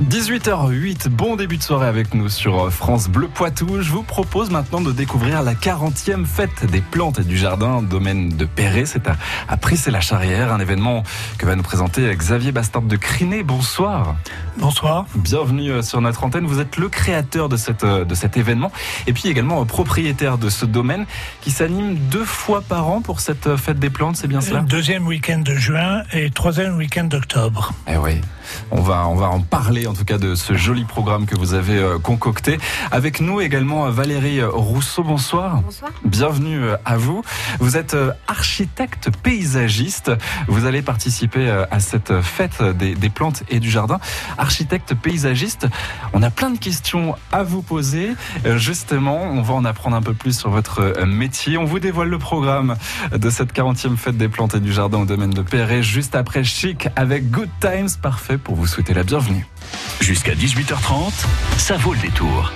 18h08, bon début de soirée avec nous sur France Bleu Poitou. Je vous propose maintenant de découvrir la 40e fête des plantes et du jardin, domaine de Perret. C'est à, à la charrière un événement que va nous présenter Xavier Bastard de Criné. Bonsoir. Bonsoir. Bienvenue euh, sur notre antenne. Vous êtes le créateur de, cette, euh, de cet événement et puis également euh, propriétaire de ce domaine qui s'anime deux fois par an pour cette fête des plantes, c'est bien cela? Deuxième week-end de juin et troisième week-end d'octobre. Eh oui, on va, on va en parler en tout cas de ce joli programme que vous avez euh, concocté. Avec nous également Valérie Rousseau, bonsoir. Bonsoir. Bienvenue euh, à vous. Vous êtes euh, architecte paysagiste. Vous allez participer à cette fête des, des plantes et du jardin. Architecte paysagiste, on a plein de questions à vous poser. Justement, on va en apprendre un peu plus sur votre métier. On vous dévoile le programme de cette 40e fête des plantes et du jardin au domaine de Perret juste après Chic avec Good Times. Parfait pour vous souhaiter la. Jusqu'à 18h30, ça vaut le détour.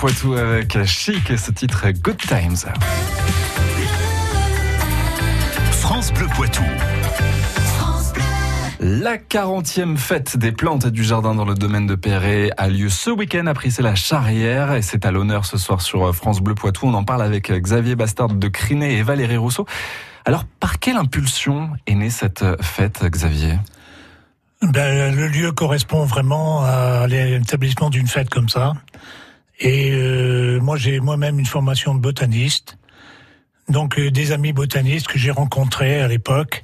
Poitou avec Chic et ce titre Good Times. France Bleu Poitou. La 40e fête des plantes et du jardin dans le domaine de Perret a lieu ce week-end à la Charrière et c'est à l'honneur ce soir sur France Bleu Poitou. On en parle avec Xavier Bastard de Crinet et Valérie Rousseau. Alors, par quelle impulsion est née cette fête, Xavier? Ben, Le lieu correspond vraiment à l'établissement d'une fête comme ça. Et euh, moi, j'ai moi-même une formation de botaniste. Donc, euh, des amis botanistes que j'ai rencontrés à l'époque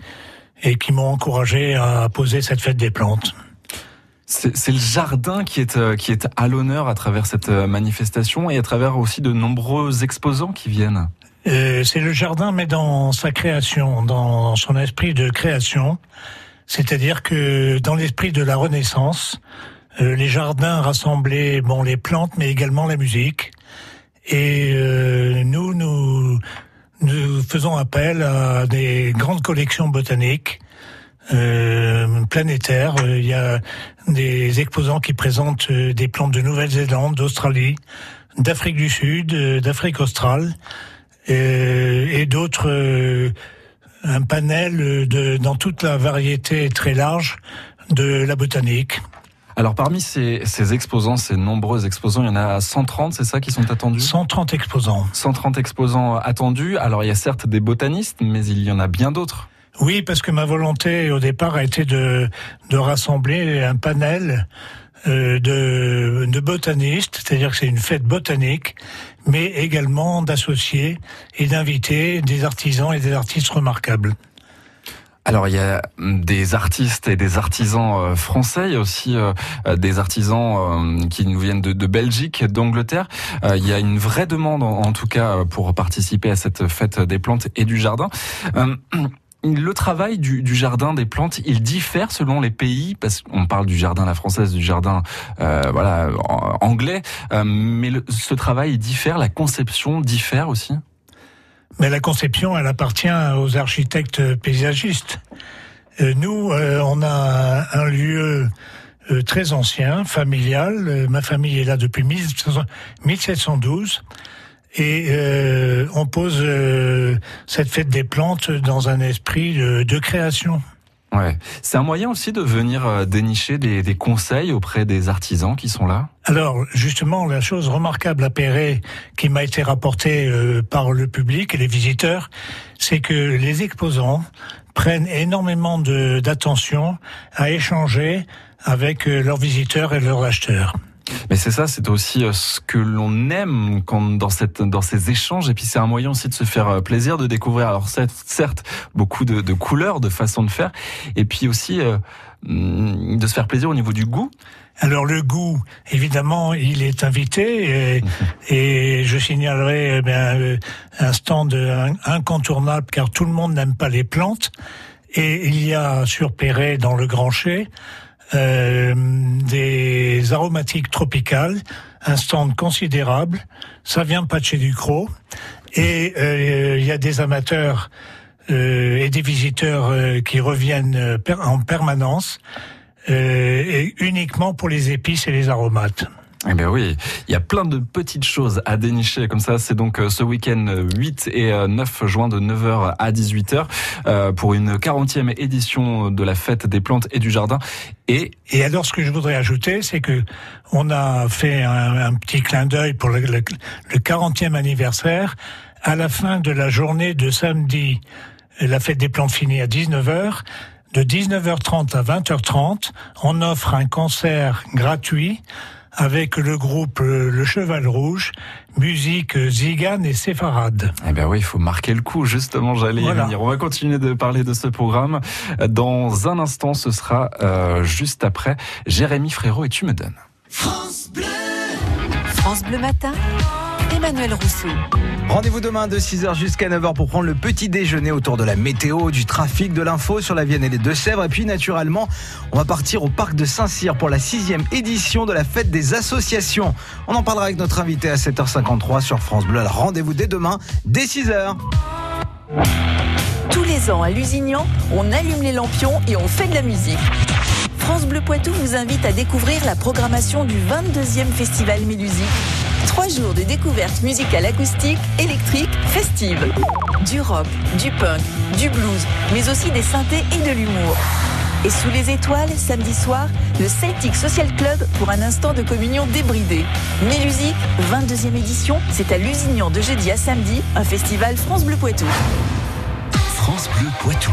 et qui m'ont encouragé à poser cette fête des plantes. C'est le jardin qui est, euh, qui est à l'honneur à travers cette euh, manifestation et à travers aussi de nombreux exposants qui viennent. Euh, c'est le jardin, mais dans sa création, dans son esprit de création. C'est-à-dire que dans l'esprit de la Renaissance, les jardins rassemblaient bon les plantes, mais également la musique. Et euh, nous, nous, nous faisons appel à des grandes collections botaniques euh, planétaires. Il y a des exposants qui présentent euh, des plantes de Nouvelle-Zélande, d'Australie, d'Afrique du Sud, euh, d'Afrique australe euh, et d'autres. un panel de, dans toute la variété très large de la botanique. Alors parmi ces, ces, exposants, ces nombreux exposants, il y en a 130, c'est ça qui sont attendus? 130 exposants. 130 exposants attendus. Alors il y a certes des botanistes, mais il y en a bien d'autres. Oui, parce que ma volonté au départ a été de, de rassembler un panel euh, de, de botanistes, c'est-à-dire que c'est une fête botanique, mais également d'associer et d'inviter des artisans et des artistes remarquables. Alors il y a des artistes et des artisans euh, français, il y a aussi euh, des artisans euh, qui nous viennent de, Belgique, d'Angleterre. Il y a une vraie demande en, tout cas pour participer à cette fête des plantes et du jardin. Le travail du, jardin des plantes, il diffère selon les pays, parce qu'on parle du jardin la française, du jardin euh, voilà anglais, euh, mais ce travail il diffère, la conception diffère aussi? Mais la conception, elle appartient aux architectes paysagistes. Euh, nous, euh, on a un lieu euh, très ancien, familial. ma famille est là depuis 1712. Et on pose cette fête des plantes dans un esprit de création. Ouais. C'est un moyen aussi de venir euh, dénicher des, conseils auprès des artisans qui sont là? Alors, justement, la chose remarquable à Perret qui m'a été rapportée euh, par le public et les visiteurs, c'est que les exposants prennent énormément d'attention à échanger avec euh, leurs visiteurs et leurs acheteurs. Mais c'est ça, c'est aussi euh, ce que l'on aime quand, dans, cette, dans ces échanges. Et puis c'est un moyen aussi de se faire euh, plaisir, de découvrir, alors certes, beaucoup de, de couleurs, de façons de faire, et puis aussi euh, mm, de se faire plaisir au niveau du goût. Alors le goût, évidemment, il est invité et, je signalerai eh bien, un stand incontournable car tout le monde n'aime pas les plantes. Et il y a sur Perret, dans le Grand Chai, euh, des aromatiques tropicales, un stand considérable. Ça vient pas de chez Ducrot. Et euh, il y a des amateurs euh, et des visiteurs euh, qui reviennent en permanence, uniquement pour les épices et les aromates. Eh bien oui, il y a plein de petites choses à dénicher comme ça. C'est donc euh, ce week-end 8 et 9 juin de 9h à 18h euh, pour une 40e édition de la fête des plantes et du jardin. Et, et alors ce que je voudrais ajouter, c'est que on a fait un, petit clin d'œil pour le, le, le 40e anniversaire. À la fin de la journée de samedi, la fête des plantes finit à 19h. De 19h30 à 20h30, on offre un concert gratuit avec le groupe Le Cheval Rouge, musique zigane et séfarade. Eh bien oui, il faut marquer le coup, justement, j'allais voilà. y venir. On va continuer de parler de ce programme. Dans un instant, ce sera euh, juste après Jérémy Frérot et Tu me donnes. France Bleu France Bleu Matin Emmanuel Rousseau. Rendez-vous demain de 6h jusqu'à 9h pour prendre le petit déjeuner autour de la météo, du trafic, de l'info sur la Vienne et les Deux-Sèvres. Et puis naturellement, on va partir au parc de Saint-Cyr pour la sixième édition de la fête des associations. On en parlera avec notre invité à 7h53 sur France Bleu. Alors rendez-vous dès demain, dès 6h. Tous les ans à Lusignan, on allume les lampions et on fait de la musique. France Bleu Poitou vous invite à découvrir la programmation du 22e Festival Mélusique. Trois jours de découverte musicale acoustique, électrique, festive. Du rock, du punk, du blues, mais aussi des synthés et de l'humour. Et sous les étoiles, samedi soir, le Celtic Social Club pour un instant de communion débridée. Mélusique, 22e édition, c'est à Lusignan de jeudi à samedi, un festival France Bleu Poitou. France Bleu Poitou.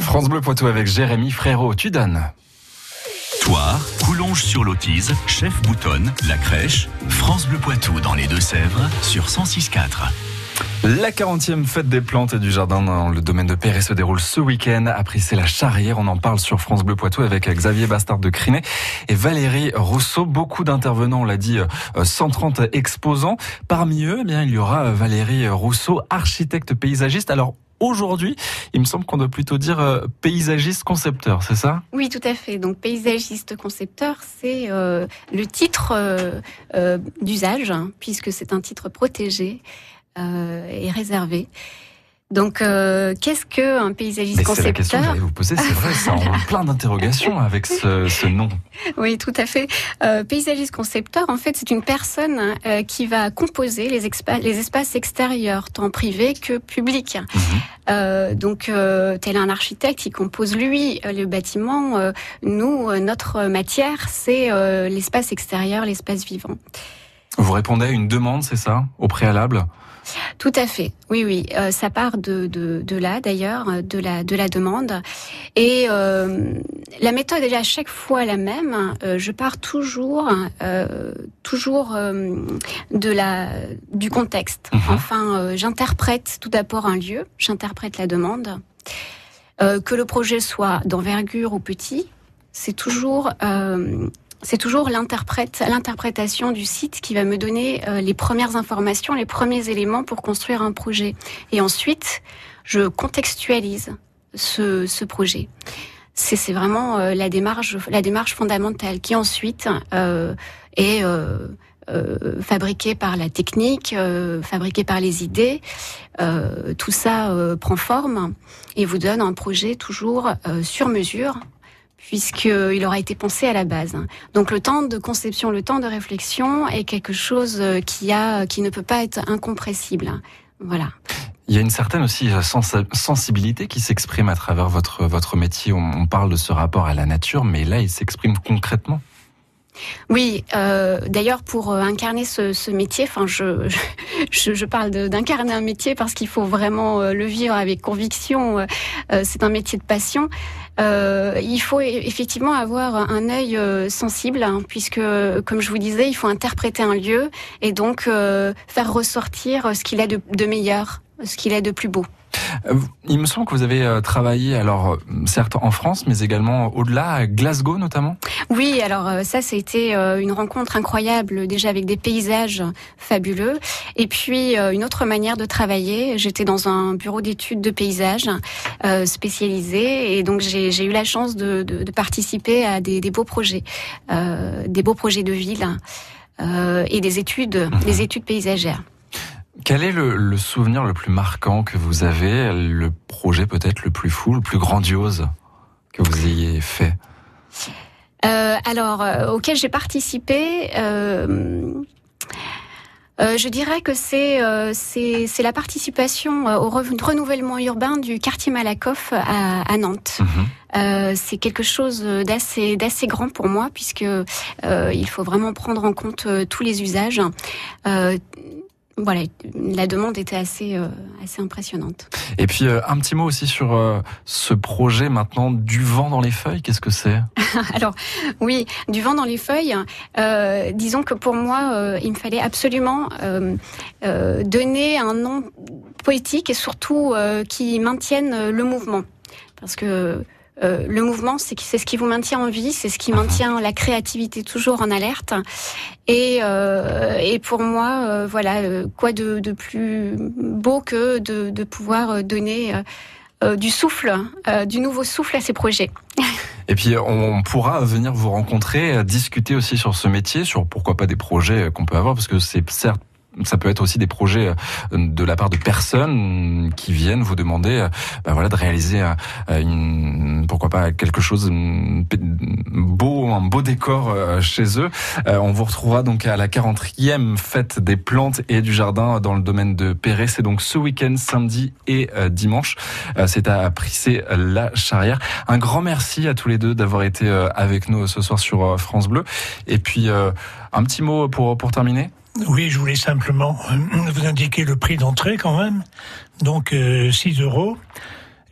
France Bleu Poitou avec Jérémy Frérot, tu donnes. Toire, Coulonges sur l'Autise, Chef Boutonne, La Crèche, France Bleu Poitou dans les Deux-Sèvres sur 106.4. La 40e fête des plantes et du jardin dans le domaine de Perret se déroule ce week-end. Après, c'est la charrière. On en parle sur France Bleu Poitou avec Xavier Bastard de Crinet et Valérie Rousseau. Beaucoup d'intervenants, on l'a dit, euh, 130 exposants. Parmi eux, eh bien, il y aura euh, Valérie Rousseau, architecte paysagiste. Alors, aujourd'hui, il me semble qu'on doit plutôt dire euh, paysagiste concepteur, c'est ça? Oui, tout à fait. Donc paysagiste concepteur, c'est euh, le titre euh, d'usage, hein, puisque c'est un titre protégé et réservé. Donc, euh, qu'est-ce que un paysagiste Mais c'est la question que concepteur j'allais vous poser, c'est vrai, ça en plein d'interrogations avec ce, ce nom. Oui, tout à fait. Euh, paysagiste concepteur, en fait, c'est une personne euh, qui va composer les, les espaces extérieurs, tant privés que publics. Euh, donc, euh, tel un architecte, il compose lui euh, le bâtiment. Euh, nous, euh, notre matière, c'est euh, l'espace extérieur, l'espace vivant. Vous répondez à une demande, c'est ça, au préalable? Tout à fait. Oui, oui. Euh, ça part de, de, de là, d'ailleurs, euh, de la, de la demande. Et euh, la méthode est à chaque fois la même. Euh, je pars toujours, toujours de la, du contexte. Mhm. Enfin, j'interprète tout d'abord un lieu, j'interprète la demande. Que le projet soit d'envergure ou petit, c'est toujours c'est toujours l'interprète, l'interprétation du site qui va me donner euh, les premières informations, les premiers éléments pour construire un projet. Et ensuite, je contextualise ce, ce projet. C'est vraiment euh, la démarche, la démarche fondamentale qui ensuite euh, est euh, euh, par la technique, euh, par les idées. Euh, tout ça euh, prend forme et vous donne un projet toujours euh, sur mesure puisqu'il aura été pensé à la base. Donc le temps de conception, le temps de réflexion est quelque chose euh, qui a, qui ne peut pas être incompressible. Voilà. Il y a une certaine aussi euh, sens- sensibilité qui s'exprime à travers votre, votre métier. On parle de ce rapport à la nature, mais là, il s'exprime concrètement. Oui, euh, d'ailleurs pour euh, incarner ce, ce métier, enfin je, je, je parle d'incarner un métier parce qu'il faut vraiment euh, le vivre avec conviction. euh, c'est un métier de passion. Euh, il faut e- effectivement avoir un œil sensible, hein, puisque comme je vous disais, il faut interpréter un lieu et donc euh, faire ressortir ce qu'il a de, de meilleur, ce qu'il a de plus beau. Euh, Il me semble que vous avez euh, travaillé, alors euh, certes en France, mais également au-delà, à Glasgow notamment. Oui, alors ça, c'était une rencontre incroyable, déjà avec des paysages fabuleux. Et puis, une autre manière de travailler. J'étais dans un bureau d'études de paysages spécialisé. Et donc, j'ai j'ai eu la chance de, de- de participer à des, des beaux projets, euh, des beaux projets de ville euh, et des études, des études paysagères. Quel est le, le souvenir le plus marquant que vous avez, le projet peut-être le plus fou, le plus grandiose que vous ayez fait? Euh, alors, euh, auquel j'ai participé, euh, je dirais que c'est c'est la participation au re- renouvellement urbain du quartier Malakoff à, à Nantes. Mhm. Euh, c'est quelque chose d'assez d'assez grand pour moi puisque euh, il faut vraiment prendre en compte euh, tous les usages. Voilà, la demande était assez euh, assez impressionnante. Et puis euh, un petit mot aussi sur euh, ce projet maintenant du vent dans les feuilles. Qu'est-ce que c'est? Alors oui, du vent dans les feuilles. Disons que pour moi, il me fallait absolument donner un nom poétique et surtout qui maintienne le mouvement, parce que euh, le mouvement, c'est ce qui vous maintient en vie, c'est ce qui maintient la créativité toujours en alerte. Et, euh, et pour moi, euh, voilà, quoi de, de plus beau que de, de pouvoir donner du souffle, du nouveau souffle à ces projets. Et puis on pourra venir vous rencontrer, discuter aussi sur ce métier, sur pourquoi pas des projets qu'on peut avoir, parce que c'est certes ça peut être aussi des projets euh, de la part de personnes qui viennent vous demander, bah voilà, de réaliser euh, une, pourquoi pas quelque chose beau, un beau décor chez eux. On vous retrouvera donc à la 40e fête des plantes et du jardin dans le domaine de Perret. C'est donc ce week-end, samedi et dimanche. C'est à Prissé la Charrière. Un grand merci à tous les deux d'avoir été avec nous ce soir sur France Bleu. Et puis un petit mot pour pour terminer. Oui, je voulais simplement euh, vous indiquer le prix d'entrée quand même. Donc euh, 6 euros.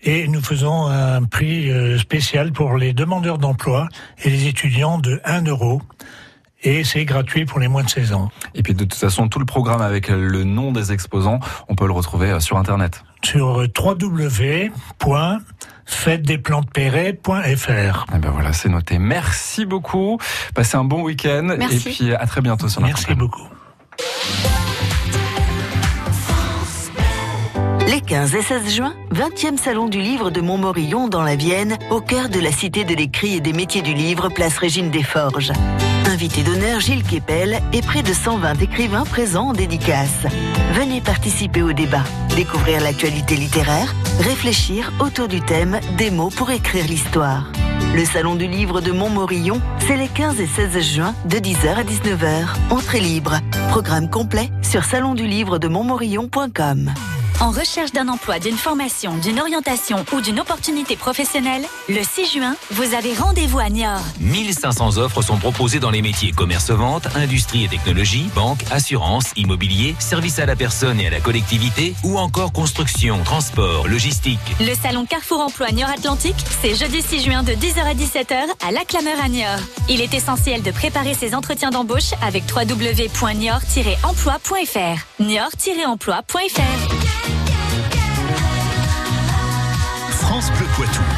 Et nous faisons un prix euh, spécial pour les demandeurs d'emploi et les étudiants de 1 euro. Et c'est gratuit pour les moins de 16 ans. Et puis de toute façon, tout le programme avec le nom des exposants, on peut le retrouver euh, sur Internet. Sur www.fêtedesplantespérées.fr. Et ben voilà, c'est noté. Merci beaucoup. Passez un bon week-end. Merci. Et puis à très bientôt sur notre Merci antenne. beaucoup. Les 15 et 16 juin, 20e salon du livre de Montmorillon dans la Vienne, au cœur de la cité de l'écrit et des métiers du livre, place Régine des Forges. Invité d'honneur Gilles Kepel et près de 120 écrivains présents en dédicace. Venez participer au débat, découvrir l'actualité littéraire, réfléchir autour du thème des mots pour écrire l'histoire. Le salon du livre de Montmorillon, c'est les 15 et 16 juin de 10h à 19h. Entrée libre. Programme complet sur salondulivre-de-montmorillon.com. En recherche d'un emploi, d'une formation, d'une orientation ou d'une opportunité professionnelle, le 6 juin, vous avez rendez-vous à Niort. 1500 offres sont proposées dans les métiers commerce-vente, industrie et technologie, banque, assurance, immobilier, service à la personne et à la collectivité ou encore construction, transport, logistique. Le salon Carrefour Emploi Niort Atlantique, c'est jeudi 6 juin de 10h à 17h à La Clameur à Niort. Il est essentiel de préparer ses entretiens d'embauche avec www.niort-emploi.fr. Niort-emploi.fr. France Bleu Poitou.